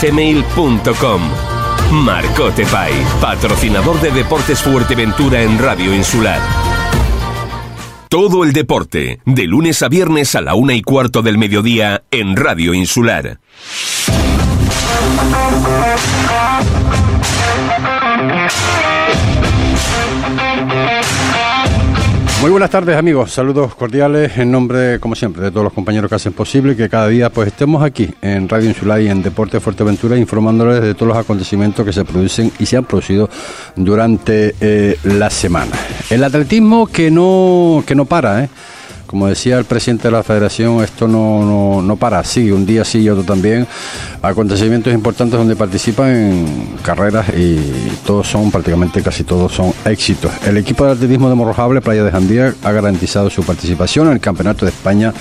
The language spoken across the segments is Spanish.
gmail.com. Marcote patrocinador de Deportes Fuerteventura en Radio Insular. Todo el deporte, de lunes a viernes a la una y cuarto del mediodía en Radio Insular. Muy buenas tardes amigos, saludos cordiales en nombre, como siempre, de todos los compañeros que hacen posible que cada día pues estemos aquí en Radio Insular y en Deporte Fuerteventura informándoles de todos los acontecimientos que se producen y se han producido durante eh, la semana. El atletismo que no, que no para, ¿eh? Como decía el presidente de la federación, esto no, no, para, sí, un día sí y otro también. Acontecimientos importantes donde participan carreras y todos son, prácticamente casi todos son éxitos. El equipo de atletismo de Morrojable, Playa de Jandía, ha garantizado su participación en el Campeonato de España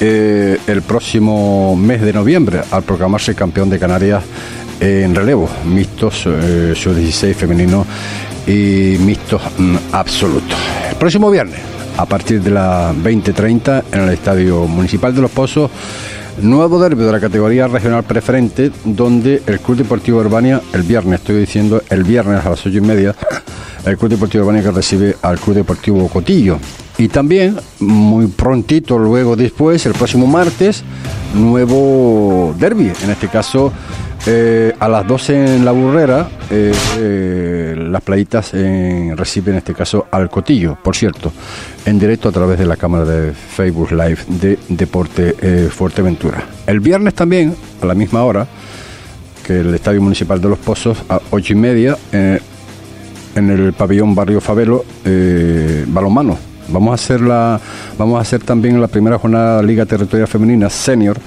eh, el próximo mes de noviembre, al proclamarse campeón de Canarias en relevo, mixtos, eh, sub-16 femenino y mixtos mm, absolutos. El próximo viernes a partir de las 20.30 en el Estadio Municipal de Los Pozos. Nuevo derbi de la categoría regional preferente, donde el Club Deportivo Urbania, el viernes, estoy diciendo el viernes a las ocho y media, el Club Deportivo Urbania que recibe al Club Deportivo Cotillo. Y también, muy prontito, luego después, el próximo martes, nuevo derby, en este caso eh, a las 12 en la burrera, eh, eh, las playitas reciben en este caso al cotillo, por cierto, en directo a través de la cámara de Facebook Live de Deporte Fuerteventura. El viernes también, a la misma hora, que el Estadio Municipal de Los Pozos, a 8 y media, en el pabellón Barrio Favelo, balonmano. Vamos a hacer la, vamos a hacer también la primera jornada Liga Territorial Femenina Senior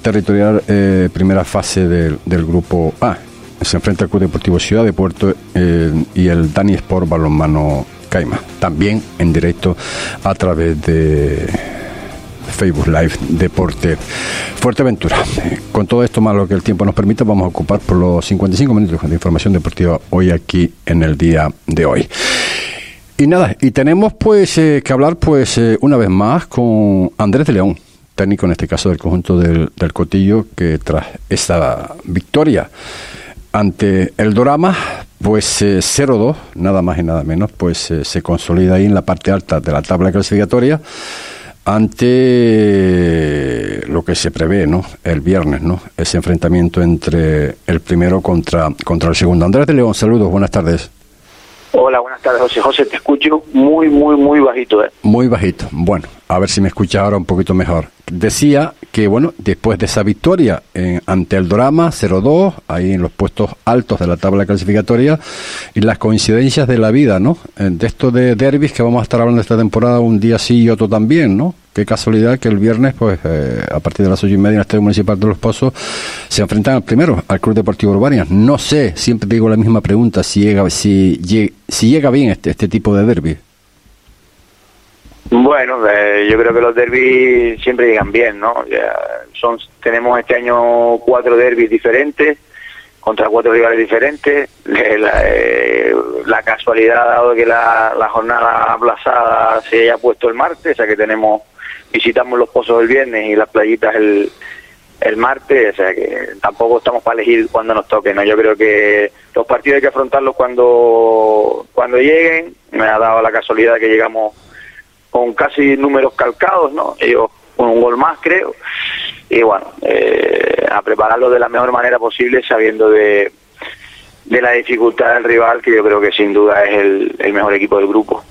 territorial eh, primera fase del, grupo A. Se enfrenta al Club Deportivo Ciudad de Puerto eh, y el Dani Sport Balonmano Caima. También en directo a través de Facebook Live Deporte Fuerteventura. Con todo esto más lo que el tiempo nos permita, vamos a ocupar por los 55 minutos de información deportiva hoy aquí en el día de hoy. Y nada, y tenemos pues eh, que hablar pues una vez más con Andrés de León técnico, en este caso del conjunto del, Cotillo, que tras esta victoria ante el Dorama, pues 0-2, eh, nada más y nada menos, pues eh, se consolida ahí en la parte alta de la tabla clasificatoria ante lo que se prevé, ¿no? El viernes, ¿no? Ese enfrentamiento entre el primero contra, contra el segundo. Andrés de León, saludos, buenas tardes. Hola, buenas tardes, José. José, te escucho muy, muy, muy bajito. ¿eh? Muy bajito. Bueno, a ver si me escuchas ahora un poquito mejor. Decía que, bueno, después de esa victoria en, ante el Dorama 0-2, ahí en los puestos altos de la tabla clasificatoria, y las coincidencias de la vida, ¿no? Eh, de esto de derbis que vamos a estar hablando esta temporada, un día sí y otro también, ¿no? Qué casualidad que el viernes, pues, eh, a partir de las ocho y media en el Estadio Municipal de Los Pozos, se enfrentan primero, al Club Deportivo Urbania. No sé, siempre digo la misma pregunta, si llega, si, llega bien este, este tipo de derby. Bueno, eh, yo creo que los derbis siempre llegan bien, ¿no? son, tenemos este año cuatro derbis diferentes contra cuatro rivales diferentes. Eh, la, casualidad ha dado que la, la, jornada aplazada se haya puesto el martes, o sea que tenemos visitamos los pozos el viernes y las playitas el, el martes, o sea que tampoco estamos para elegir cuando nos toque, ¿no? Yo creo que los partidos hay que afrontarlos cuando, cuando lleguen. Me ha dado la casualidad que llegamos con casi números calcados, ¿no? Ellos con un gol más, creo. Y bueno, eh, a prepararlo de la mejor manera posible, sabiendo de, de la dificultad del rival, que yo creo que sin duda es el, mejor equipo del grupo.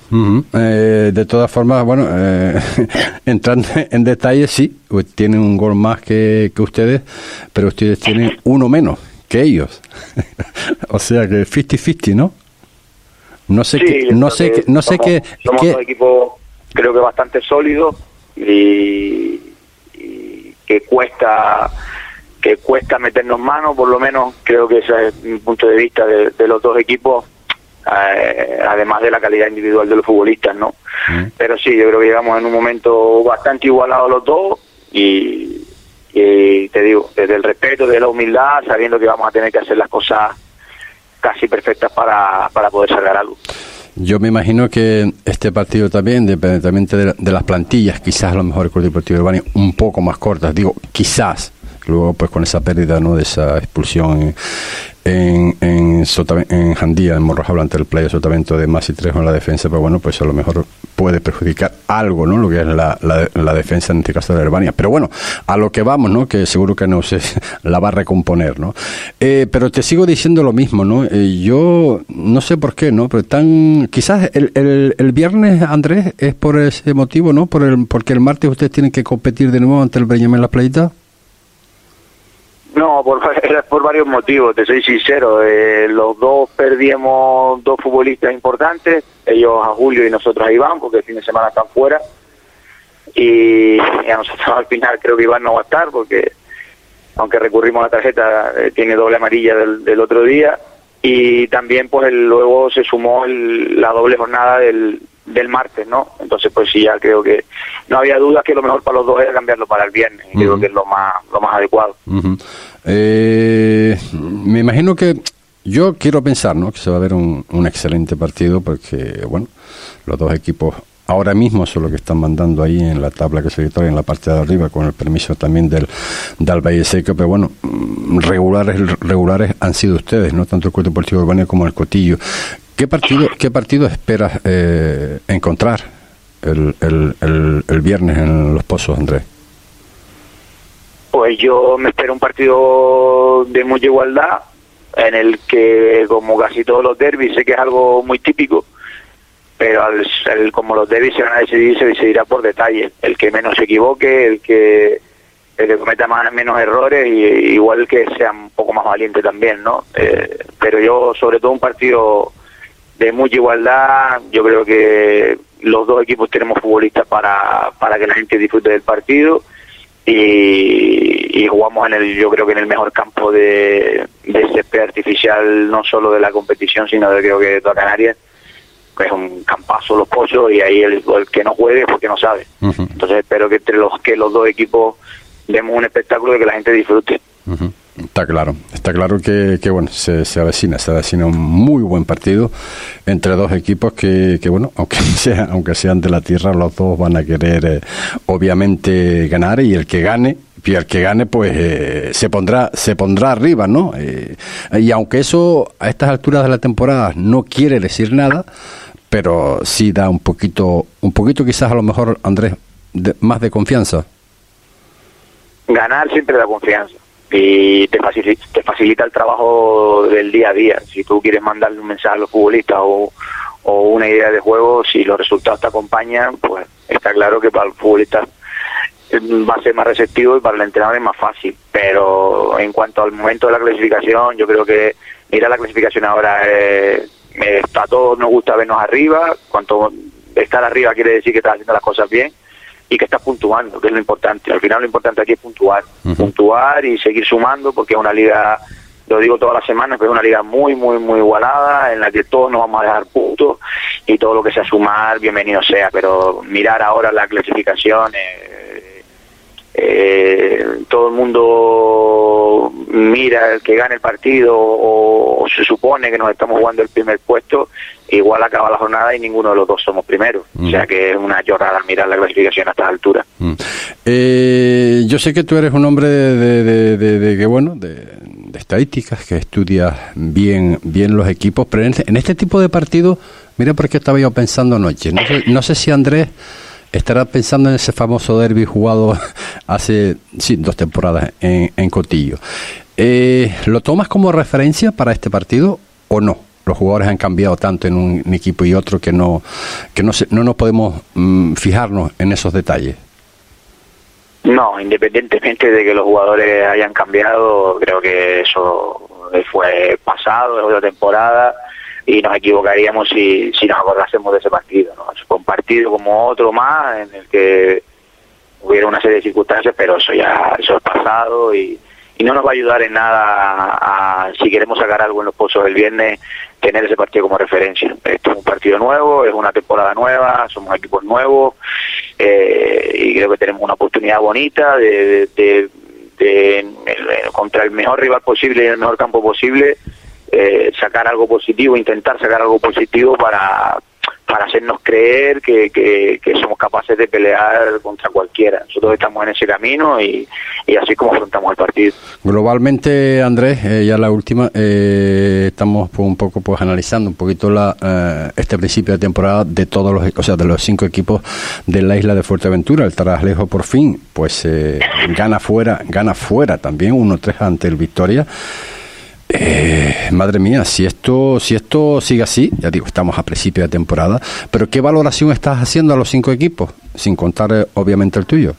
Eh, de todas formas, bueno, eh, entrando en detalle, sí, pues tienen un gol más que, que ustedes, pero ustedes tienen uno menos que ellos. o sea que 50-50, ¿no? No sé qué, no sé qué, no sé qué, somos equipo creo que bastante sólido y, y que cuesta que cuesta meternos manos, por lo menos creo que ese es mi punto de vista de, los dos equipos, eh, además de la calidad individual de los futbolistas, ¿no? Mm. Pero sí, yo creo que llegamos en un momento bastante igualado los dos y, te digo, desde el respeto, desde la humildad, sabiendo que vamos a tener que hacer las cosas casi perfectas para, para poder sacar algo. Yo me imagino que este partido también, independientemente de, las plantillas, quizás a lo mejor el Club Deportivo Urbano un poco más cortas, digo, quizás, luego pues con esa pérdida no de esa expulsión en, en, en Jandía, en Morrojabla, ante el playa Sotavento de más y tres en la defensa, pero bueno, pues a lo mejor puede perjudicar algo, ¿no? Lo que es la, la, defensa en este caso de Herbania. Pero bueno, a lo que vamos, ¿no? Que seguro que no se la va a recomponer, ¿no? Eh, pero te sigo diciendo lo mismo, ¿no? Eh, yo no sé por qué, ¿no? Pero tan, quizás el, el, el, viernes, Andrés, es por ese motivo, ¿no? Por el, porque el martes ustedes tienen que competir de nuevo ante el Breñame en la playita. No, por, por varios motivos, te soy sincero. Eh, los dos perdimos dos futbolistas importantes, ellos a Julio y nosotros a Iván, porque el fin de semana están fuera. Y, a nosotros al final creo que Iván no va a estar, porque aunque recurrimos a la tarjeta, eh, tiene doble amarilla del, otro día. Y también pues luego se sumó la doble jornada del, del martes, ¿no? Entonces, pues sí, ya creo que no había dudas que lo mejor para los dos era cambiarlo para el viernes. y Creo que es lo más, lo más adecuado. Eh, me imagino que yo quiero pensar, ¿no? Que se va a ver un, un excelente partido porque, bueno, los dos equipos ahora mismo son los que están mandando ahí en la tabla que se en la parte de arriba, con el permiso también del, del Valle Seco, pero bueno, mm, regulares regulares han sido ustedes, no tanto el Club Deportivo Urbano como el Cotillo. ¿Qué partido, qué partido esperas eh, encontrar el, el, el, viernes en Los Pozos, Andrés? Pues yo me espero un partido de mucha igualdad, en el que, como casi todos los derbis, sé que es algo muy típico, pero al, como los derbis se van a decidir, se decidirá por detalle. El que menos se equivoque, el que el que cometa más, menos errores y igual que sea un poco más valiente también, ¿no? Eh, pero yo, sobre todo, un partido de mucha igualdad. Yo creo que los dos equipos tenemos futbolistas para, para que la gente disfrute del partido y, jugamos en el, yo creo que en el mejor campo de, de césped artificial, no solo de la competición, sino de creo que de toda Canarias es un campazo los pollos y ahí el, que no juegue porque no sabe. Entonces espero que entre los que los dos equipos demos un espectáculo de que la gente disfrute. Está claro, está claro que, que bueno, se, se, avecina, se avecina un muy buen partido entre dos equipos que, que bueno, aunque sea, aunque sean de la tierra, los dos van a querer eh, obviamente ganar y el que gane, y el que gane pues eh, se pondrá, se pondrá arriba, ¿no? Eh, y aunque eso a estas alturas de la temporada no quiere decir nada, pero sí da un poquito, un poquito quizás a lo mejor, Andrés, más de confianza. Ganar siempre da confianza y te facilita, te facilita el trabajo del día a día. Si tú quieres mandarle un mensaje a los futbolistas o, una idea de juego, si los resultados te acompañan, pues está claro que para el futbolista va a ser más receptivo y para el entrenador es más fácil. Pero en cuanto al momento de la clasificación, yo creo que mira la clasificación ahora, eh, a todos nos gusta vernos arriba. Cuanto estar arriba quiere decir que estás haciendo las cosas bien y que estás puntuando, que es lo importante. Al final lo importante aquí es puntuar, puntuar y seguir sumando porque es una liga, lo digo todas las semanas, pero es una liga muy, muy, muy igualada en la que todos nos vamos a dejar puntos y todo lo que sea sumar, bienvenido sea, pero mirar ahora la clasificación, eh, eh, todo el mundo mira el que gane el partido o, se supone que nos estamos jugando el primer puesto, igual acaba la jornada y ninguno de los dos somos primeros. O sea que es una llorada mirar la clasificación a estas alturas. Eh, yo sé que tú eres un hombre de, de, que bueno, de, estadísticas, que estudias bien, bien los equipos, pero en este, este tipo de partidos, mira por qué estaba yo pensando anoche. No sé, no sé si Andrés estará pensando en ese famoso derby jugado hace sí, dos temporadas en, en Cotillo. Eh, ¿Lo tomas como referencia para este partido o no? Los jugadores han cambiado tanto en un, equipo y otro que no, que no, no nos podemos mm, fijarnos en esos detalles. No, independientemente de que los jugadores hayan cambiado, creo que eso fue pasado, es otra temporada y nos equivocaríamos si, si nos acordásemos de ese partido. ¿no? Fue un partido como otro más en el que hubiera una serie de circunstancias, pero eso ya eso es pasado y, y no nos va a ayudar en nada a, si queremos sacar algo en los pozos del viernes, tener ese partido como referencia. Esto es un partido nuevo, es una temporada nueva, somos equipos nuevos eh, y creo que tenemos una oportunidad bonita de, de, de, contra el mejor rival posible y el mejor campo posible eh, sacar algo positivo, intentar sacar algo positivo para, para hacernos creer que, que, somos capaces de pelear contra cualquiera. Nosotros estamos en ese camino y, y así como afrontamos el partido. Globalmente, Andrés, eh, ya la última, eh, estamos pues, un poco pues analizando un poquito la, eh, este principio de temporada de todos los, o sea, de los cinco equipos de la isla de Fuerteventura. El Taraslejo por fin, pues gana fuera, gana fuera también 1-3 ante el Victoria. Eh, madre mía, si esto, si esto sigue así, ya digo, estamos a principio de temporada, pero ¿qué valoración estás haciendo a los cinco equipos? Sin contar, eh, obviamente, el tuyo.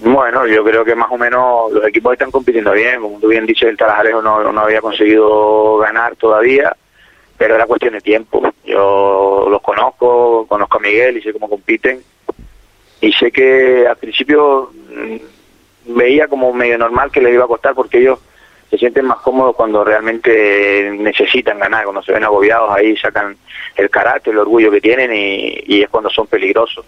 Bueno, yo creo que más o menos los equipos están compitiendo bien. Como tú bien dices, el Tarajalejo no, no había conseguido ganar todavía, pero era cuestión de tiempo. Yo los conozco, conozco a Miguel y sé cómo compiten. Y sé que al principio mm, veía como medio normal que les iba a costar porque ellos se sienten más cómodos cuando realmente necesitan ganar, cuando se ven agobiados ahí sacan el carácter, el orgullo que tienen y, es cuando son peligrosos.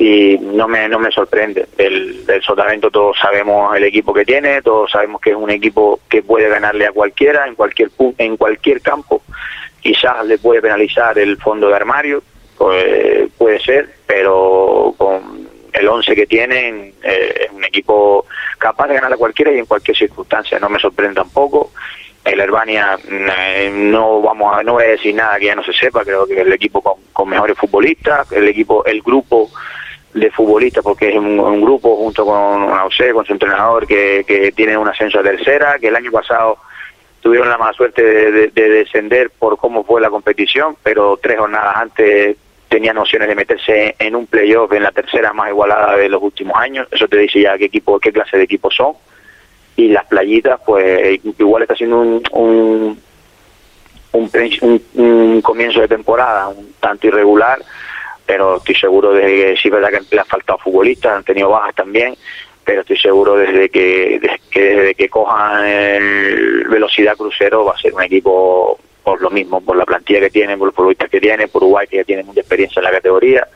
Y no me, no me sorprende. El, el Sotavento todos sabemos el equipo que tiene, todos sabemos que es un equipo que puede ganarle a cualquiera en cualquier en cualquier campo. Quizás le puede penalizar el fondo de armario, pues, puede ser, pero con el 11 que tienen eh, es un equipo capaz de ganar a cualquiera y en cualquier circunstancia. No me sorprende tampoco. El Herbania eh, no vamos a, no voy a decir nada que ya no se sepa. Creo que el equipo con, mejores futbolistas, el equipo, el grupo de futbolistas, porque es un, grupo junto con José, con su entrenador, que, que tiene un ascenso a tercera, que el año pasado tuvieron la mala suerte de, de, descender por cómo fue la competición, pero tres jornadas antes tenía nociones de meterse en un playoff en la tercera más igualada de los últimos años. Eso te dice ya qué equipo, qué clase de equipos son. Y las playitas, pues igual está siendo un, un, un, comienzo de temporada un tanto irregular, pero estoy seguro de que sí, verdad que le ha faltado futbolistas, han tenido bajas también, pero estoy seguro desde que, desde que, desde que cojan el velocidad crucero va a ser un equipo por lo mismo, por la plantilla que tienen, por los futbolistas que tienen, por Uruguay que ya tiene mucha experiencia en la categoría,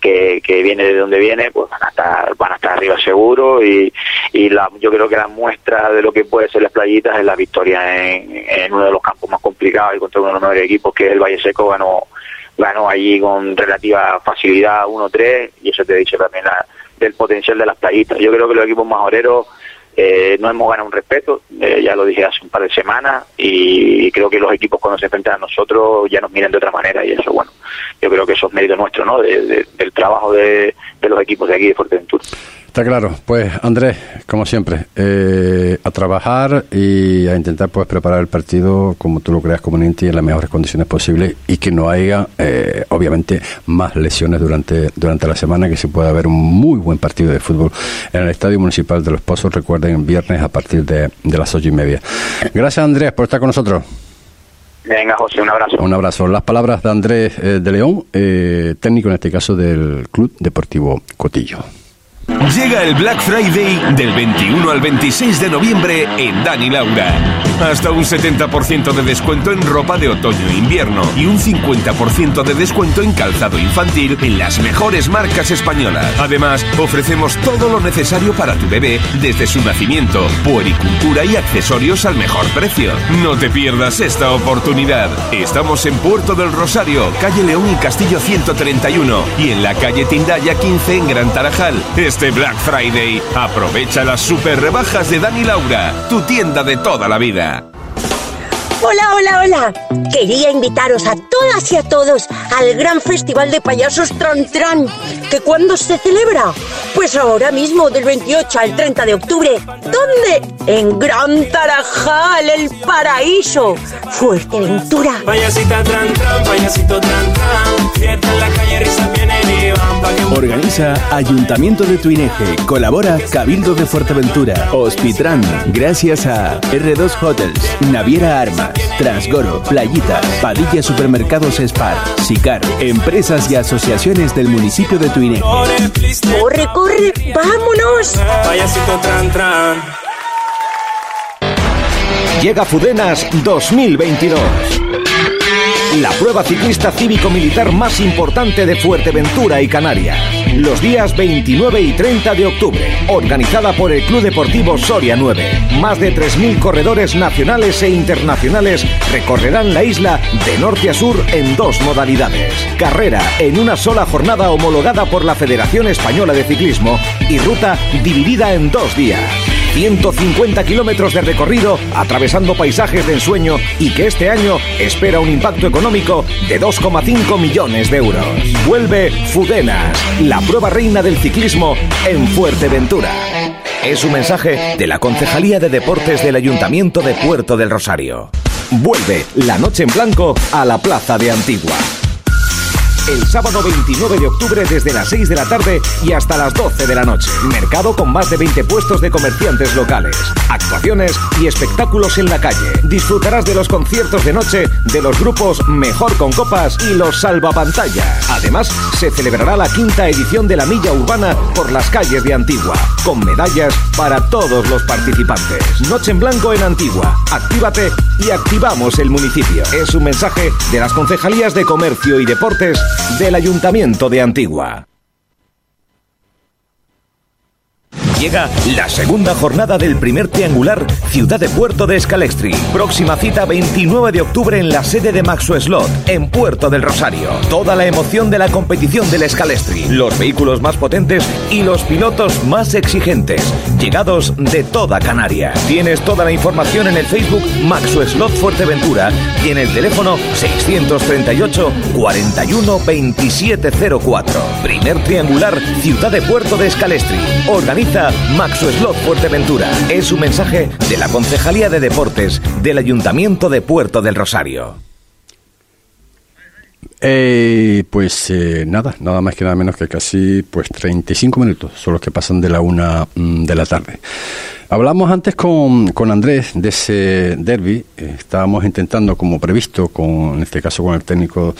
que, que viene de donde viene, pues van a estar, van a estar arriba seguro y, y la, yo creo que la muestra de lo que puede ser las playitas es la victoria en, en uno de los campos más complicados y contra uno de los mejores equipos que el Valle Seco ganó ganó allí con relativa facilidad 1-3 y eso te dice también la, del potencial de las playitas. Yo creo que los equipos majoreros eh, no hemos ganado un respeto, eh, ya lo dije hace un par de semanas, y creo que los equipos cuando se enfrentan a nosotros ya nos miran de otra manera, y eso, bueno, yo creo que eso es mérito nuestro, ¿no? del trabajo de, de los equipos de aquí de Fuerteventura. Está claro. Pues Andrés, como siempre, eh, a trabajar y a intentar pues preparar el partido como tú lo creas conveniente y en las mejores condiciones posibles y que no haya, eh, obviamente, más lesiones durante, durante la semana, que se pueda ver un muy buen partido de fútbol en el Estadio Municipal de Los Pozos, recuerden, viernes a partir de, las ocho y media. Gracias Andrés por estar con nosotros. Venga, José, un abrazo. Un abrazo. Las palabras de Andrés eh, de León, técnico en este caso del Club Deportivo Cotillo. Llega el Black Friday del 21 al 26 de noviembre en Dani Laura. Hasta un 70% de descuento en ropa de otoño e invierno y un 50% de descuento en calzado infantil en las mejores marcas españolas. Además, ofrecemos todo lo necesario para tu bebé desde su nacimiento, puericultura y accesorios al mejor precio. No te pierdas esta oportunidad. Estamos en Puerto del Rosario, calle León y Castillo 131 y en la calle Tindaya 15 en Gran Tarajal. Este Black Friday, aprovecha las super rebajas de Dani Laura, tu tienda de toda la vida. Hola, hola, hola. Quería invitaros a todas y a todos al gran festival de payasos Tran Tran. ¿Que cuándo se celebra? Pues ahora mismo, del 28 al 30 de octubre. ¿Dónde? En Gran Tarajal, el paraíso. Fuerteventura. Payasita Tran Tran, payasito Tran Tran. Fiesta en la calle, risa viene Organiza Ayuntamiento de Tuineje. Colabora Cabildo de Fuerteventura. Hospitran. Gracias a R2 Hotels. Naviera Armas. Transgoro. Playitas. Padilla Supermercados Spar. SICAR. Empresas y asociaciones del municipio de Tuineje. ¡Corre, corre! ¡Vámonos! Payasito tran tran. Llega Fudenas 2022. La prueba ciclista cívico-militar más importante de Fuerteventura y Canarias. Los días 29 y 30 de octubre. Organizada por el Club Deportivo Soria 9. Más de 3.000 corredores nacionales e internacionales recorrerán la isla de norte a sur en dos modalidades. Carrera en una sola jornada homologada por la Federación Española de Ciclismo y ruta dividida en dos días. 150 kilómetros de recorrido atravesando paisajes de ensueño y que este año espera un impacto económico de 2,5 millones de euros. Vuelve Fudenas, la prueba reina del ciclismo en Fuerteventura. Es un mensaje de la Concejalía de Deportes del Ayuntamiento de Puerto del Rosario. Vuelve la noche en blanco a la Plaza de Antigua. El sábado 29 de octubre desde las 6 de la tarde y hasta las 12 de la noche. Mercado con más de 20 puestos de comerciantes locales. Actuaciones y espectáculos en la calle. Disfrutarás de los conciertos de noche de los grupos Mejor con Copas y los Salvapantallas. Además, se celebrará la quinta edición de la Milla Urbana por las calles de Antigua, con medallas para todos los participantes. Noche en blanco en Antigua. Actívate y activamos el municipio. Es un mensaje de las concejalías de Comercio y Deportes del Ayuntamiento de Antigua. Llega la segunda jornada del primer triangular Ciudad de Puerto de Scalextri. Próxima cita 29 de octubre en la sede de Maxo Slot, en Puerto del Rosario. Toda la emoción de la competición del Scalextri, los vehículos más potentes y los pilotos más exigentes, llegados de toda Canarias. Tienes toda la información en el Facebook Maxo Slot Fuerteventura y en el teléfono 638 41 2704. Primer triangular Ciudad de Puerto de Scalextri. Organiza Maxo Slot Fuerteventura. Es un mensaje de la Concejalía de Deportes del Ayuntamiento de Puerto del Rosario. Eh, pues eh, nada, nada más que nada menos que casi pues 35 minutos son los que pasan de la una mm, de la tarde. Hablamos antes con, con Andrés de ese derby, eh, estábamos intentando como previsto, con, en este caso con el técnico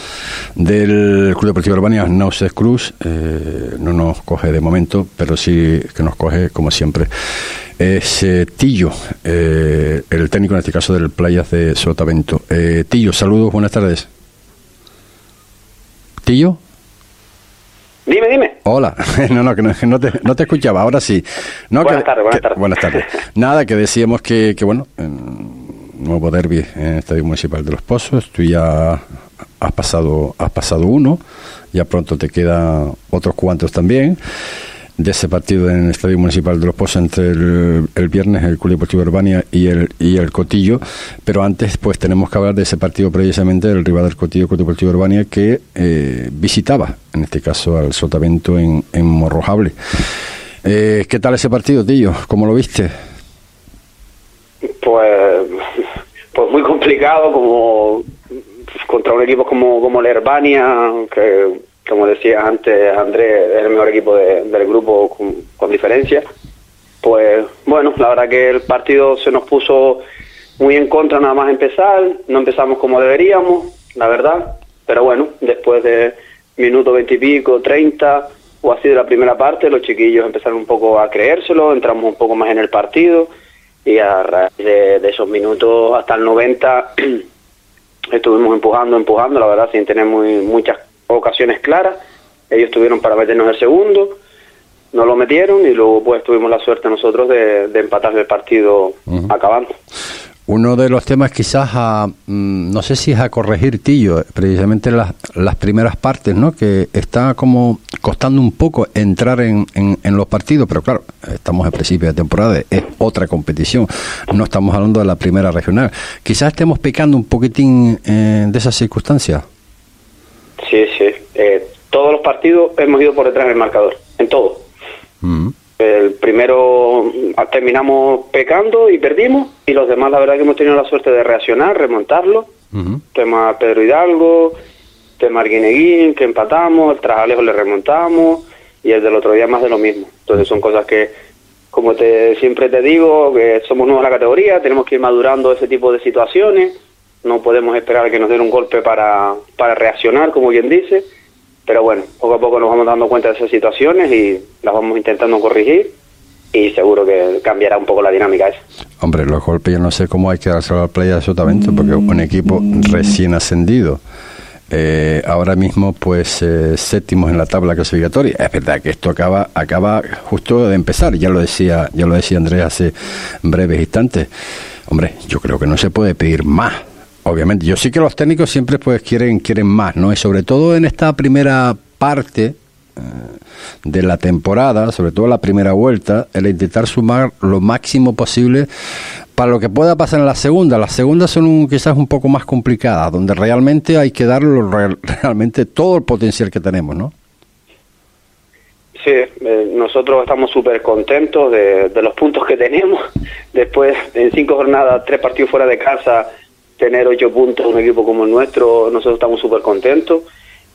del Club Deportivo Urbania, Nauses Cruz, eh, no nos coge de momento, pero sí que nos coge como siempre. Es Tillo, eh, el técnico en este caso del Playas de Sotavento. Eh, Tillo, saludos, buenas tardes. Tillo. Dime, dime. Hola, no, no, que no, te, no te escuchaba, ahora sí. No, Buenas tardes, buenas tardes. buenas tardes. Nada, que decíamos que, que bueno, en nuevo derby en el Estadio Municipal de Los Pozos, tú ya has pasado, has pasado uno, ya pronto te quedan otros cuantos también. De ese partido en el Estadio Municipal de Los Pozos entre el, viernes, el Club Deportivo Urbania y el, y el Cotillo. Pero antes, pues tenemos que hablar de ese partido precisamente del rival del Cotillo, Club Deportivo Urbania, que eh, visitaba, en este caso, al Sotavento en, en Morrojable. Eh, ¿Qué tal ese partido, Tillo? ¿Cómo lo viste? Pues, pues muy complicado como contra un equipo como, como el Herbania, que como decía antes Andrés, es el mejor equipo de- del grupo con, diferencia. Pues bueno, la verdad que el partido se nos puso muy en contra nada más empezar, no empezamos como deberíamos, la verdad, pero bueno, después de minuto veintipico, treinta o así de la primera parte, los chiquillos empezaron un poco a creérselo, entramos un poco más en el partido. Y a raíz de, de esos minutos hasta el 90 estuvimos empujando, empujando, la verdad, sin tener muy, muchas ocasiones claras. Ellos tuvieron para meternos el segundo, no lo metieron y luego pues tuvimos la suerte nosotros de, de empatar el partido acabando. Uno de los temas quizás a, mm, no sé si es a corregir, Tillo, precisamente las, las primeras partes, ¿no? Que está como costando un poco entrar en, en, en los partidos, pero claro, estamos en principio de temporada, es otra competición, no estamos hablando de la primera regional. Quizás estemos pecando un poquitín eh, de esas circunstancias. Todos los partidos hemos ido por detrás del marcador, en todo. Mm. El primero mm, terminamos pecando y perdimos, y los demás, la verdad, que hemos tenido la suerte de reaccionar, remontarlo. Ujú. Tema Pedro Hidalgo, de Marguineguín, que empatamos, el Trajalejo le remontamos y el del otro día más de lo mismo. Entonces son cosas que, como te siempre te digo, que somos nuevos en la categoría, tenemos que ir madurando ese tipo de situaciones, no podemos esperar a que nos den un golpe para, para reaccionar, como bien dice, pero bueno, poco a poco nos vamos dando cuenta de esas situaciones y las vamos intentando corregir y seguro que cambiará un poco la dinámica esa. Hombre, los golpes yo no sé cómo hay que darse a la playa absolutamente, porque un equipo recién ascendido, eh, ahora mismo pues eh, séptimos en la tabla clasificatoria. Es verdad que esto acaba, acaba justo de empezar, ya lo decía, ya lo decía Andrés hace breves instantes. Hombre, yo creo que no se puede pedir más. Obviamente, yo sí que los técnicos siempre pues quieren, quieren más, ¿no? Y sobre todo en esta primera parte, de la temporada, sobre todo la primera vuelta, el intentar sumar lo máximo posible para lo que pueda pasar en la segunda. Las segundas son un, quizás un poco más complicadas, donde realmente hay que dar realmente todo el potencial que tenemos, ¿no? Sí, eh, nosotros estamos súper contentos de, los puntos que tenemos. Después, en cinco jornadas, tres partidos fuera de casa, tener ocho puntos, un equipo como el nuestro, nosotros estamos súper contentos.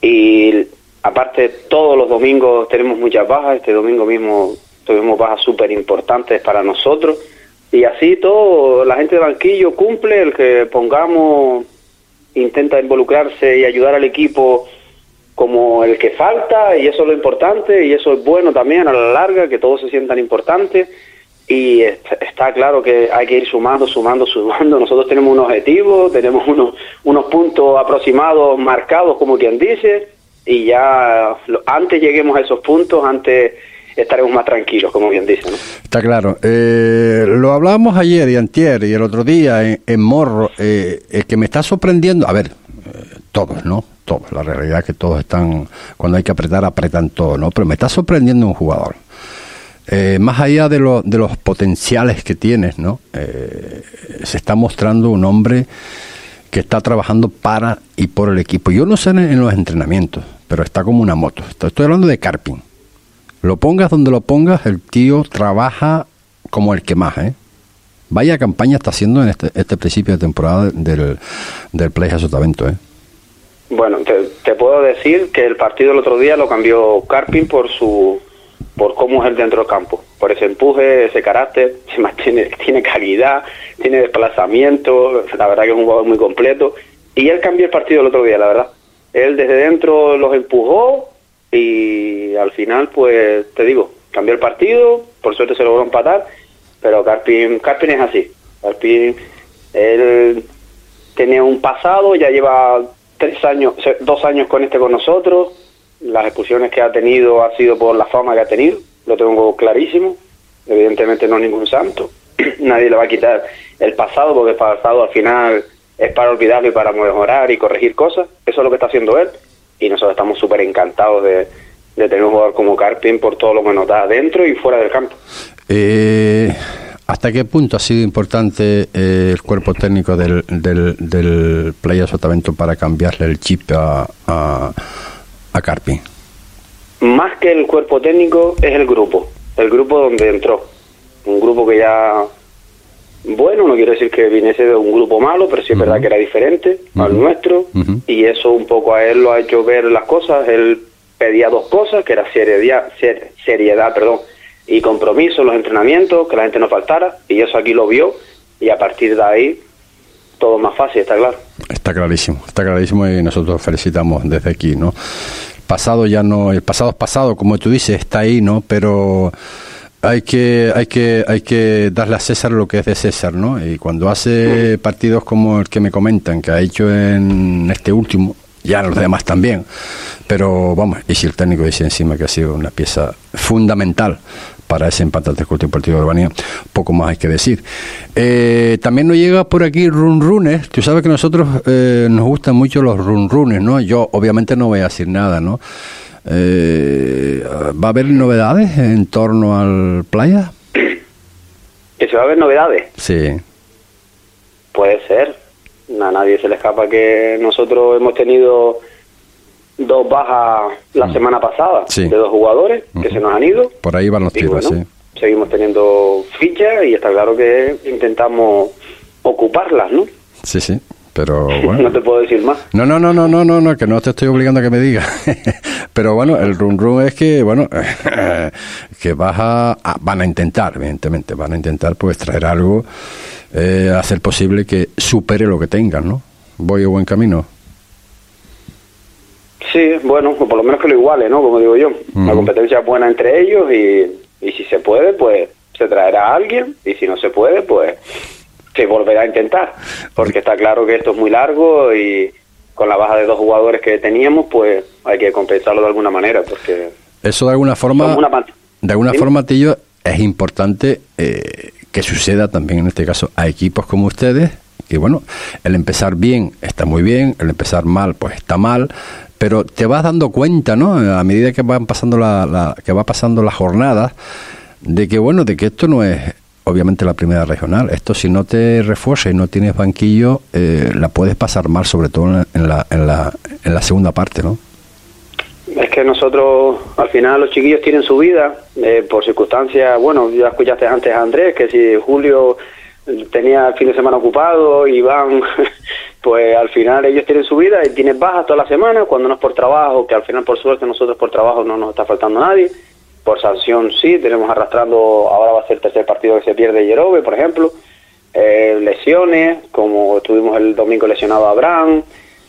Y Aparte, todos los domingos tenemos muchas bajas. Este domingo mismo tuvimos bajas súper importantes para nosotros. Y así todo, la gente de banquillo cumple, el que pongamos intenta involucrarse y ayudar al equipo como el que falta, y eso es lo importante, y eso es bueno también a la larga, que todos se sientan importantes. Y está claro que hay que ir sumando, sumando, sumando. Nosotros tenemos un objetivo, tenemos unos, unos puntos aproximados marcados, como quien dice, y ya antes lleguemos a esos puntos, antes estaremos más tranquilos, como bien dicen. Está claro. Eh, lo hablábamos ayer y antier y el otro día en, Morro, eh, el que me está sorprendiendo, a ver, eh, todos, ¿no? Todos, la realidad es que todos están, cuando hay que apretar, apretan todo, ¿no? Pero me está sorprendiendo un jugador. Más allá de, lo, de los potenciales que tienes, ¿no? se está mostrando un hombre que está trabajando para y por el equipo. Yo no sé en, los entrenamientos, pero está como una moto. Estoy hablando de Carping. Lo pongas donde lo pongas, el tío trabaja como el que más, ¿eh? Vaya campaña está haciendo en este, este principio de temporada del, del Play Sotavento, ¿eh? Bueno, te, te, puedo decir que el partido el otro día lo cambió Carping por su por cómo es el dentro del campo, por ese empuje, ese carácter, tiene, tiene calidad, tiene desplazamiento, la verdad que es un jugador muy completo. Y él cambió el partido el otro día, la verdad. Él desde dentro los empujó y al final, pues te digo, cambió el partido, por suerte se logró empatar, pero Carpin, Carpin es así. Carpin, él tenía un pasado, ya lleva tres años, dos años con este con nosotros, las expulsiones que ha tenido ha sido por la fama que ha tenido, lo tengo clarísimo. Evidentemente no ningún santo. Nadie le va a quitar el pasado porque el pasado al final es para olvidarlo y para mejorar y corregir cosas. Eso es lo que está haciendo él. Y nosotros estamos súper encantados de, tener un jugador como Carpin por todo lo que nos da dentro y fuera del campo. Eh, ¿Hasta qué punto ha sido importante eh, el cuerpo técnico del, del, del Playa Sotavento para cambiarle el chip a a Carpi? Más que el cuerpo técnico es el grupo, el grupo donde entró. Un grupo que ya, bueno, no quiero decir que viniese de un grupo malo, pero sí es verdad que era diferente al nuestro. Y eso un poco a él lo ha hecho ver las cosas. Él pedía dos cosas, que era seriedad, seriedad perdón, y compromiso en los entrenamientos, que la gente no faltara. Y eso aquí lo vio. Y a partir de ahí todo más fácil, está claro. Está clarísimo, está clarísimo y nosotros felicitamos desde aquí, ¿no? El pasado ya no, el pasado es pasado, como tú dices, está ahí, ¿no? Pero hay que, hay que, hay que darle a César lo que es de César, ¿no? Y cuando hace partidos como el que me comentan, que ha hecho en este último, ya los demás también, pero vamos, y si el técnico dice encima que ha sido una pieza fundamental para ese empate el Deportivo de Urbanía, poco más hay que decir. Eh, también nos llega por aquí run runes, tú sabes que nosotros eh, nos gustan mucho los run runes, ¿no? Yo obviamente no voy a decir nada, ¿no? Eh, ¿Va a haber novedades en torno al playa? ¿Que se va a ver novedades? Sí. Puede ser. A nadie se le escapa que nosotros hemos tenido dos bajas la mm. semana pasada de dos jugadores que se nos han ido. Por ahí van los tiros, sí. Seguimos teniendo fichas y está claro que intentamos ocuparlas, ¿no? Sí, sí. Pero bueno. No te puedo decir más. No, no, no, no, no, no, no, que no te estoy obligando a que me digas. Pero bueno, el run run es que, bueno, que vas a, van a intentar, evidentemente, van a intentar pues traer algo, eh, hacer posible que supere lo que tengan, ¿no? Voy a buen camino. Sí, bueno, por lo menos que lo iguale, ¿no? Como digo yo. La competencia es buena entre ellos y, y si se puede, pues se traerá a alguien y si no se puede, pues se volverá a intentar. Porque está claro que esto es muy largo y con la baja de dos jugadores que teníamos, pues hay que compensarlo de alguna manera. porque Eso de alguna forma, de alguna forma, Tillo, es importante eh, que suceda también en este caso a equipos como ustedes. Y bueno, el empezar bien está muy bien, el empezar mal pues está mal, pero te vas dando cuenta, ¿no? A medida que van pasando la, la que va pasando la jornada, de que bueno, de que esto no es obviamente la primera regional. Esto si no te refuerzas y no tienes banquillo, eh, la puedes pasar mal, sobre todo en la, en la, en la segunda parte, ¿no? Es que nosotros, al final, los chiquillos tienen su vida, eh, por circunstancias, bueno, ya escuchaste antes a Andrés, que si Julio tenía el fin de semana ocupado y van, pues al final ellos tienen su vida y tienen bajas toda la semana, cuando no es por trabajo, que al final por suerte nosotros por trabajo no nos está faltando nadie, por sanción sí, tenemos arrastrando, ahora va a ser el tercer partido que se pierde Yerobe, por ejemplo, eh, lesiones, como tuvimos el domingo lesionado a Abraham,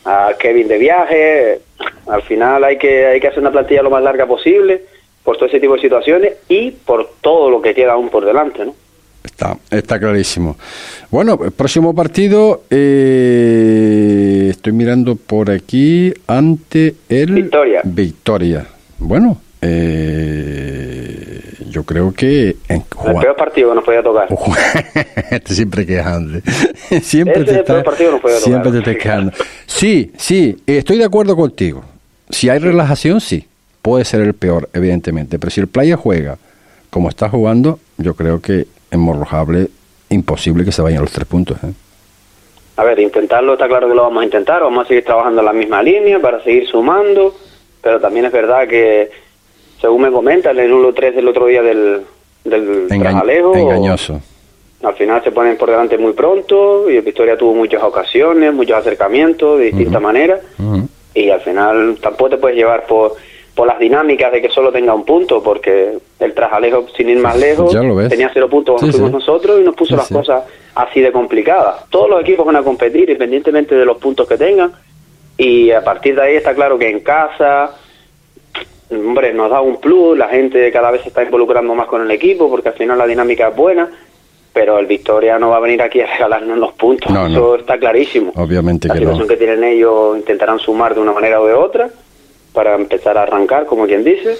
a Kevin de viaje, al final hay que, hay que hacer una plantilla lo más larga posible por todo ese tipo de situaciones y por todo lo que queda aún por delante, ¿no? Está, está clarísimo. Bueno, el próximo partido, eh, estoy mirando por aquí, ante el Victoria. Victoria. Bueno, eh, yo creo que... En el peor partido que nos podía tocar. este siempre quejando. siempre te está, siempre te estás quejando. Sí, sí, estoy de acuerdo contigo. Si hay relajación, sí. Puede ser el peor, evidentemente. Pero si el playa juega como está jugando, yo creo que en Morrojable imposible que se vayan los tres puntos. ¿eh? A ver, intentarlo está claro que lo vamos a intentar. Vamos a seguir trabajando en la misma línea para seguir sumando. Pero también es verdad que según me comentan, el 1-3 del otro día del, del Engañoso. Al final se ponen por delante muy pronto y Victoria tuvo muchas ocasiones, muchos acercamientos de distintas maneras y al final tampoco te puedes llevar por, por las dinámicas de que solo tenga un punto porque el Trajalejo, sin ir más lejos, tenía cero puntos cuando fuimos nosotros y nos puso las cosas así de complicadas. Todos los equipos van a competir independientemente de los puntos que tengan y a partir de ahí está claro que en casa hombre, nos da un plus, la gente cada vez se está involucrando más con el equipo porque al final la dinámica es buena, pero el Victoria no va a venir aquí a regalarnos los puntos, eso está clarísimo. Obviamente la que situación que tienen ellos intentarán sumar de una manera o de otra para empezar a arrancar, como quien dice.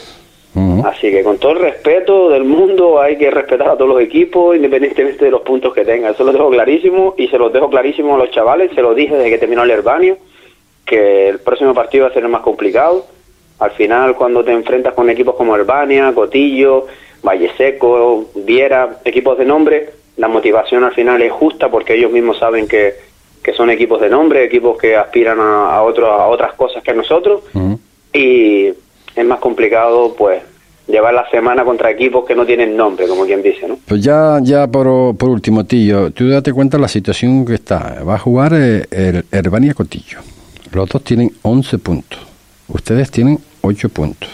Así que con todo el respeto del mundo hay que respetar a todos los equipos independientemente de los puntos que tengan. Eso lo dejo clarísimo y se los dejo clarísimo a los chavales, se lo dije desde que terminó el herbanio, que el próximo partido va a ser el más complicado al final, cuando te enfrentas con equipos como Albania, Cotillo, Valle Seco, Viera, equipos de nombre, la motivación al final es justa porque ellos mismos saben que, que son equipos de nombre, equipos que aspiran a, a, a otras cosas que nosotros. Y es más complicado, pues, llevar la semana contra equipos que no tienen nombre, como quien dice, ¿no? Pues ya, ya por, por último, Tillo, tú date cuenta de la situación que está. Va a jugar eh, el Herbania Cotillo. Los dos tienen 11 puntos. Ustedes tienen ocho puntos.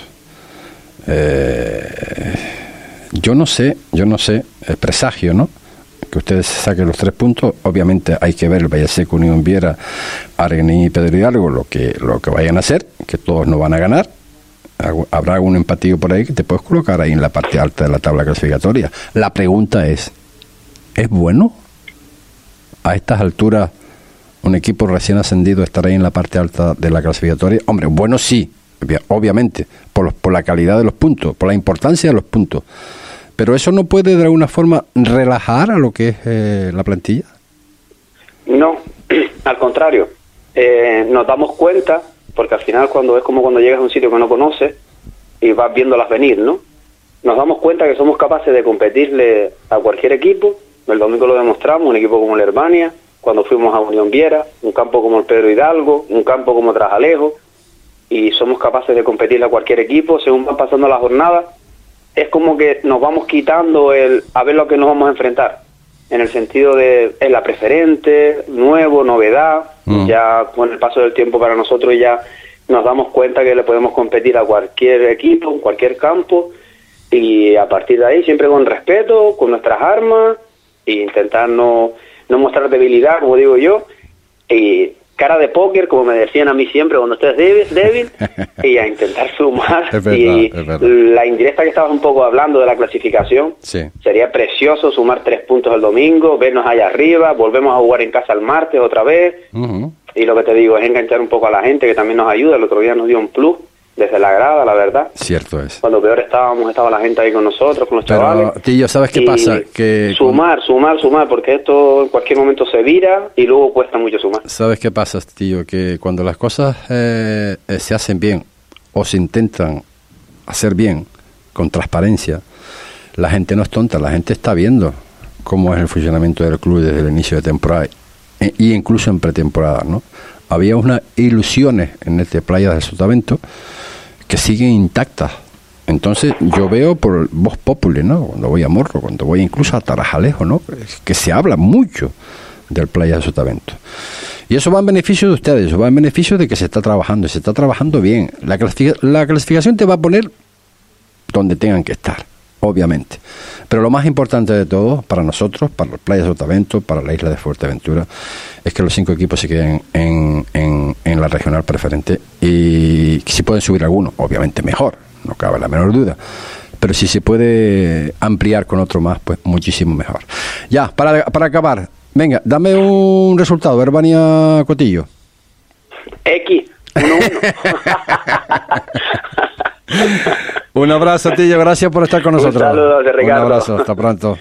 Eh, yo no sé, yo no sé, el presagio, ¿no? Que ustedes saquen los tres puntos. Obviamente hay que ver el Valle Seco, Unión Viera, Argeni y Pedro Hidalgo, lo que, lo que vayan a hacer, que todos no van a ganar. Habrá algún empatío por ahí que te puedes colocar ahí en la parte alta de la tabla clasificatoria. La pregunta es, ¿es bueno a estas alturas un equipo recién ascendido estar ahí en la parte alta de la clasificatoria? Hombre, bueno sí, obviamente, por, por la calidad de los puntos, por la importancia de los puntos. Pero eso no puede de alguna forma relajar a lo que es eh, la plantilla. No, al contrario. Eh, nos damos cuenta, porque al final cuando es como cuando llegas a un sitio que no conoces y vas viéndolas venir, ¿no? Nos damos cuenta que somos capaces de competirle a cualquier equipo. El domingo lo demostramos, un equipo como el Herbania, cuando fuimos a Unión Viera, un campo como el Pedro Hidalgo, un campo como Trajalejo, y somos capaces de competir a cualquier equipo según van pasando las jornadas. Es como que nos vamos quitando el a ver lo que nos vamos a enfrentar. en el sentido de es la preferente, nuevo, novedad. Mm. Ya con el paso del tiempo para nosotros ya nos damos cuenta que le podemos competir a cualquier equipo, en cualquier campo y a partir de ahí siempre con respeto, con nuestras armas e intentar no, no mostrar debilidad, como digo yo, y cara de póker, como me decían a mí siempre, cuando estés débil, débil y a intentar sumar. Es verdad, y es la indirecta que estabas un poco hablando de la clasificación, Sí. sería precioso sumar tres puntos el domingo, vernos allá arriba, volvemos a jugar en casa el martes otra vez, y lo que te digo es enganchar un poco a la gente que también nos ayuda. El otro día nos dio un plus desde la grada, la verdad. Cierto es. Cuando peor estábamos, estaba la gente ahí con nosotros, con los Pero, chavales. Tillo, ¿sabes qué Y pasa? Que sumar, sumar, sumar, porque esto en cualquier momento se vira y luego cuesta mucho sumar. ¿Sabes qué pasa, tío? Que cuando las cosas eh, eh, se hacen bien o se intentan hacer bien, con transparencia, la gente no es tonta, la gente está viendo cómo es el funcionamiento del club desde el inicio de temporada e- y incluso en pretemporada, ¿no? Había unas ilusiones en este Playa del Sotavento que siguen intactas. Entonces yo veo por voz popular, ¿no? Cuando voy a Morro, cuando voy incluso a Tarajalejo, ¿no? Que se habla mucho del Playa de Sotavento. Y eso va en beneficio de ustedes, eso va en beneficio de que se está trabajando, se está trabajando bien. La, la clasificación te va a poner donde tengan que estar, obviamente. Pero lo más importante de todo, para nosotros, para la Playa de Sotavento, para la isla de Fuerteventura, es que los cinco equipos se queden en, en, en la regional preferente y si pueden subir alguno, obviamente mejor, no cabe la menor duda. Pero si se puede ampliar con otro más, pues muchísimo mejor. Ya, para, para acabar, venga, dame un resultado, Herbania Cotillo. X, 1-1. Un abrazo, Tillo, gracias por estar con Un nosotros. saludo de Un abrazo, hasta pronto.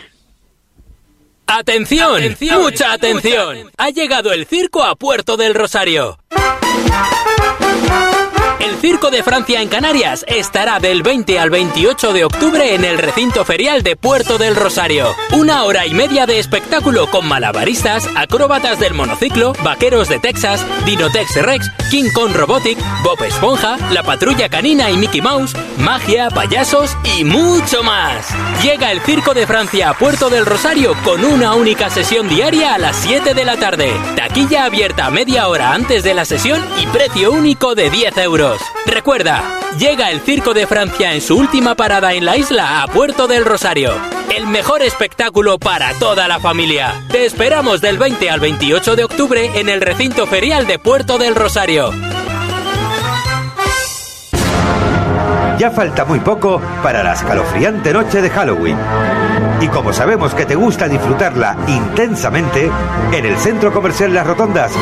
¡Atención! ¡Mucha atención! Ha llegado el circo a Puerto del Rosario. Circo de Francia en Canarias estará del 20 al 28 de octubre en el recinto ferial de Puerto del Rosario. Una hora y media de espectáculo con malabaristas, acróbatas del monociclo, vaqueros de Texas, Dinotex Rex, King Kong Robotic, Bob Esponja, la patrulla canina y Mickey Mouse, magia, payasos y mucho más. Llega el Circo de Francia a Puerto del Rosario con una única sesión diaria a las 7 de la tarde. Taquilla abierta media hora antes de la sesión y precio único de 10 euros. Recuerda, llega el Circo de Francia en su última parada en la isla a Puerto del Rosario. El mejor espectáculo para toda la familia. Te esperamos del 20 al 28 de octubre en el recinto ferial de Puerto del Rosario. Ya falta muy poco para la escalofriante noche de Halloween. Y como sabemos que te gusta disfrutarla intensamente, en el Centro Comercial Las Rotondas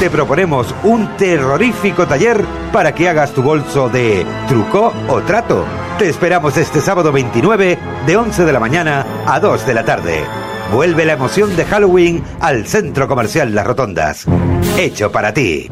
te proponemos un terrorífico taller para que hagas tu bolso de truco o trato. Te esperamos este sábado 29 de 11 de la mañana a 2 de la tarde. Vuelve la emoción de Halloween al Centro Comercial Las Rotondas. Hecho para ti.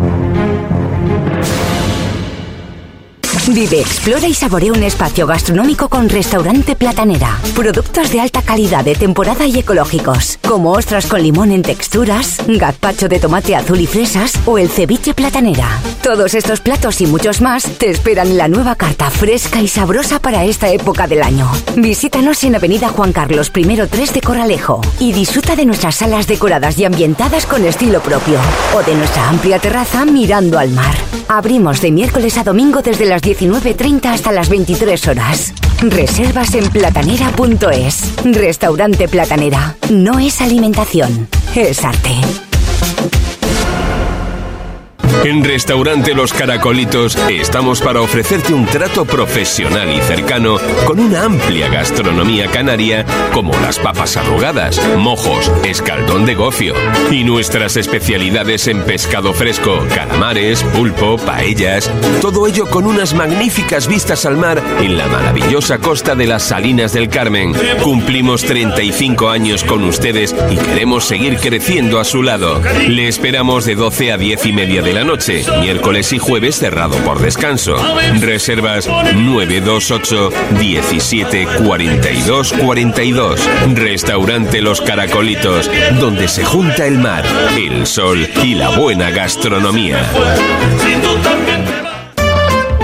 Vive, explora y saborea un espacio gastronómico con restaurante Platanera. Productos de alta calidad de temporada y ecológicos, como ostras con limón en texturas, gazpacho de tomate azul y fresas o el ceviche Platanera. Todos estos platos y muchos más te esperan en la nueva carta fresca y sabrosa para esta época del año. Visítanos en Avenida Juan Carlos I 3 de Corralejo y disfruta de nuestras salas decoradas y ambientadas con estilo propio o de nuestra amplia terraza mirando al mar. Abrimos de miércoles a domingo desde las 19.30 hasta las 23 horas. Reservas en platanera.es. Restaurante Platanera. No es alimentación, es arte. En Restaurante Los Caracolitos estamos para ofrecerte un trato profesional y cercano con una amplia gastronomía canaria como las papas arrugadas, mojos, escaldón de gofio y nuestras especialidades en pescado fresco, calamares, pulpo, paellas, todo ello con unas magníficas vistas al mar en la maravillosa costa de las Salinas del Carmen. Cumplimos 35 años con ustedes y queremos seguir creciendo a su lado. Le esperamos de 12 a 10 y media de la noche, miércoles y jueves cerrado por descanso. Reservas 928 17 42 42. Restaurante Los Caracolitos, donde se junta el mar, el sol y la buena gastronomía.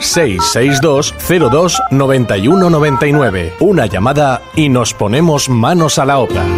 662 02 91 99. Una llamada y nos ponemos manos a la obra.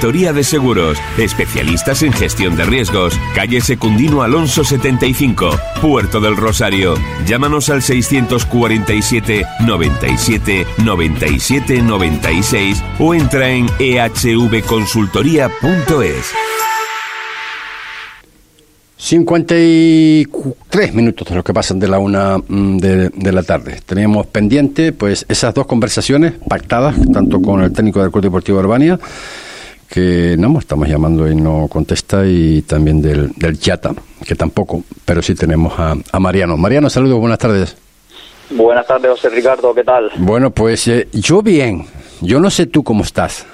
de Seguros, especialistas en gestión de riesgos. Calle Secundino Alonso 75, Puerto del Rosario. Llámanos al 647 97 97 96 o entra en ehvconsultoría.es. 53 minutos de lo que pasan de la una mm, de, de, la tarde. Teníamos pendiente pues esas dos conversaciones pactadas, tanto con el técnico del Club Deportivo Urbania que no estamos llamando y no contesta, y también del, del Chata, que tampoco, pero sí tenemos a, a Mariano. Mariano, saludos, buenas tardes. Buenas tardes, José Ricardo, ¿qué tal? Bueno, pues eh, yo bien, yo no sé tú cómo estás.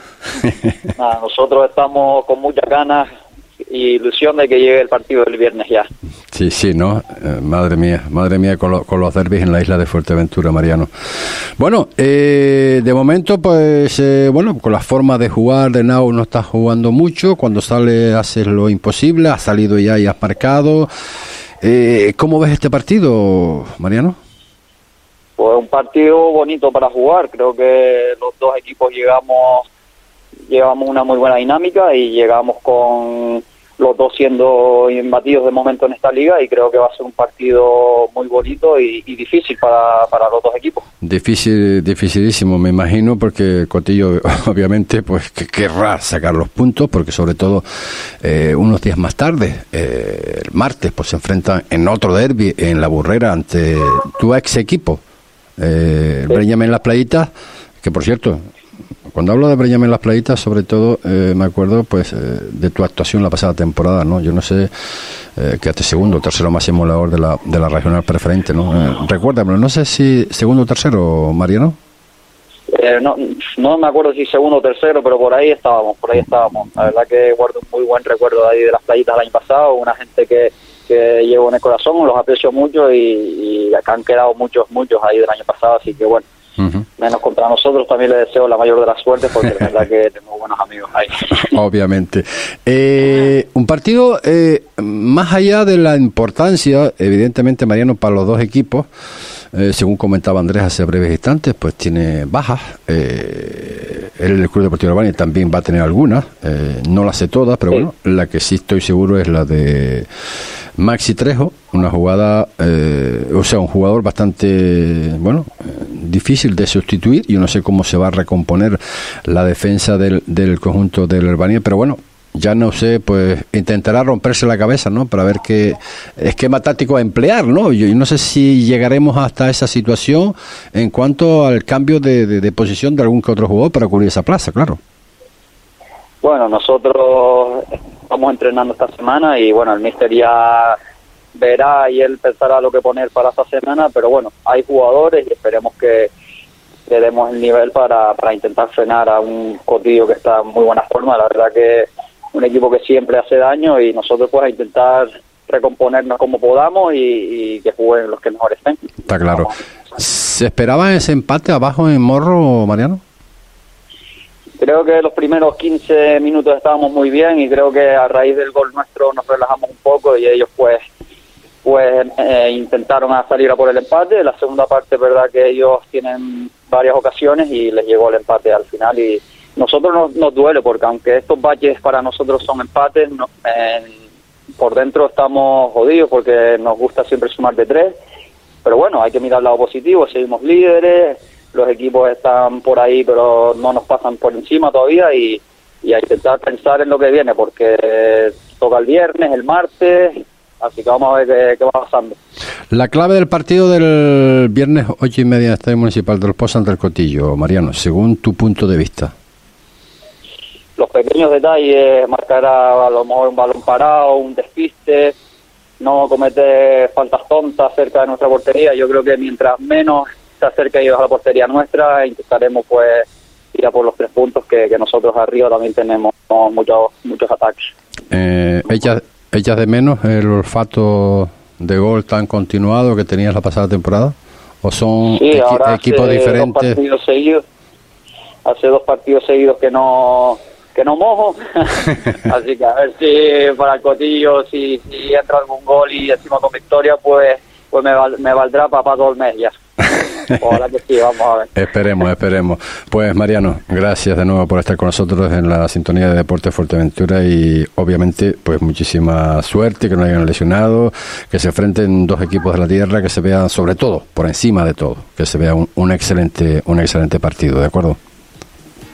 Nada, nosotros estamos con muchas ganas y ilusión de que llegue el partido del viernes ya. Sí, sí, ¿no? Eh, madre mía, madre mía con, lo, con, los derbis en la isla de Fuerteventura, Mariano. Bueno, eh, de momento, pues, eh, bueno, con la forma de jugar de Nau no estás jugando mucho. Cuando sale haces lo imposible, has salido ya y has marcado. Eh, ¿Cómo ves este partido, Mariano? Pues un partido bonito para jugar. Creo que los dos equipos llegamos, llevamos una muy buena dinámica y llegamos con los dos siendo imbatidos de momento en esta liga y creo que va a ser un partido muy bonito y, y difícil para, para, los dos equipos. Difícil, dificilísimo, me imagino, porque Cotillo obviamente pues que querrá sacar los puntos, porque sobre todo eh, unos días más tarde, eh, el martes, pues se enfrentan en otro derby en la burrera ante tu ex equipo, eh, sí. en las playitas, que por cierto, cuando hablo de Breñame en las playitas, sobre todo eh, me acuerdo pues eh, de tu actuación la pasada temporada, ¿no? Yo no sé, eh, quedaste segundo tercero máximo emulador de la, de la regional preferente, ¿no? Eh, recuérdame, no sé si segundo o tercero, Mariano. Eh, no, no me acuerdo si segundo o tercero, pero por ahí estábamos, por ahí estábamos. La verdad que guardo un muy buen recuerdo de ahí de las playitas del año pasado, una gente que, que llevo en el corazón, los aprecio mucho y acá han quedado muchos, muchos ahí del año pasado, así que bueno, Uh -huh. menos contra nosotros también le deseo la mayor de las suertes porque es verdad que tenemos buenos amigos ahí obviamente eh, un partido eh, más allá de la importancia evidentemente Mariano para los dos equipos eh, según comentaba Andrés hace breves instantes, pues tiene bajas. Eh, el Club Deportivo Urbania también va a tener algunas, no las sé todas, pero sí. bueno, la que sí estoy seguro es la de Maxi Trejo, una jugada, eh, o sea, un jugador bastante, bueno, difícil de sustituir. Yo no sé cómo se va a recomponer la defensa del, del conjunto del Urbania, pero bueno, ya no sé, pues intentará romperse la cabeza, ¿no? Para ver qué esquema táctico a emplear, ¿no? Yo, no sé si llegaremos hasta esa situación en cuanto al cambio de, de posición de algún que otro jugador para cubrir esa plaza, claro. Bueno, nosotros estamos entrenando esta semana y bueno, el mister ya verá y él pensará lo que poner para esta semana, pero bueno, hay jugadores y esperemos que le demos el nivel para, para intentar frenar a un cotillo que está en muy buena forma, la verdad que un equipo que siempre hace daño y nosotros pues intentar recomponernos como podamos y, y que jueguen los que mejor estén. Está claro. ¿Se esperaba ese empate abajo en Morro, Mariano? Creo que los primeros 15 minutos estábamos muy bien y creo que a raíz del gol nuestro nos relajamos un poco y ellos pues pues eh, intentaron salir a por el empate. La segunda parte verdad que ellos tienen varias ocasiones y les llegó el empate al final y nosotros nos, nos duele porque aunque estos baches para nosotros son empates, no, eh, por dentro estamos jodidos porque nos gusta siempre sumar de tres. Pero bueno, hay que mirar el lado positivo, seguimos líderes, los equipos están por ahí, pero no nos pasan por encima todavía y, y a intentar pensar en lo que viene, porque toca el viernes, el martes, así que vamos a ver qué, qué va pasando. La clave del partido del viernes ocho y media en el Estadio Municipal de los Pozos ante el Cotillo, Mariano, según tu punto de vista. Los pequeños detalles, marcar a, a lo mejor un balón parado, un despiste, no cometer faltas tontas cerca de nuestra portería. Yo creo que mientras menos se acerque ellos a la portería nuestra, intentaremos pues ir a por los tres puntos que, que nosotros arriba también tenemos muchos muchos ataques. Eh, ¿echas, ¿Echas de menos el olfato de gol tan continuado que tenías la pasada temporada? ¿O son Sí, equi- ahora equipos hace Dos diferentes? partidos seguidos, hace dos partidos seguidos que no que no mojo, así que a ver si para el cotillo, si, si entra algún gol y encima con victoria, pues pues me, val- me valdrá para todo el mes ya. Ojalá que sí, vamos a ver. Esperemos, esperemos. Pues Mariano, gracias de nuevo por estar con nosotros en la sintonía de Deportes Fuerteventura y obviamente pues muchísima suerte, que no hayan lesionado, que se enfrenten dos equipos de la tierra, que se vea sobre todo, por encima de todo, que se vea un, un excelente un excelente partido, ¿de acuerdo?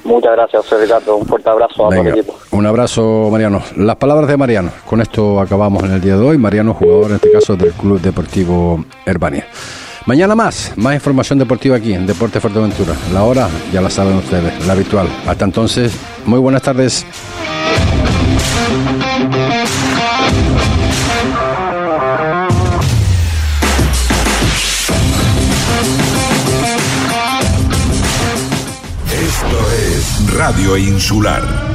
Muchas gracias, Ricardo. Un fuerte abrazo a todo el equipo. un abrazo Mariano. Las palabras de Mariano. Con esto acabamos en el día de hoy. Mariano, jugador en este caso del Club Deportivo Herbania. Mañana más, más información deportiva aquí en Deporte Fuerteventura. La hora ya la saben ustedes, la habitual. Hasta entonces, muy buenas tardes. Esto es Radio Insular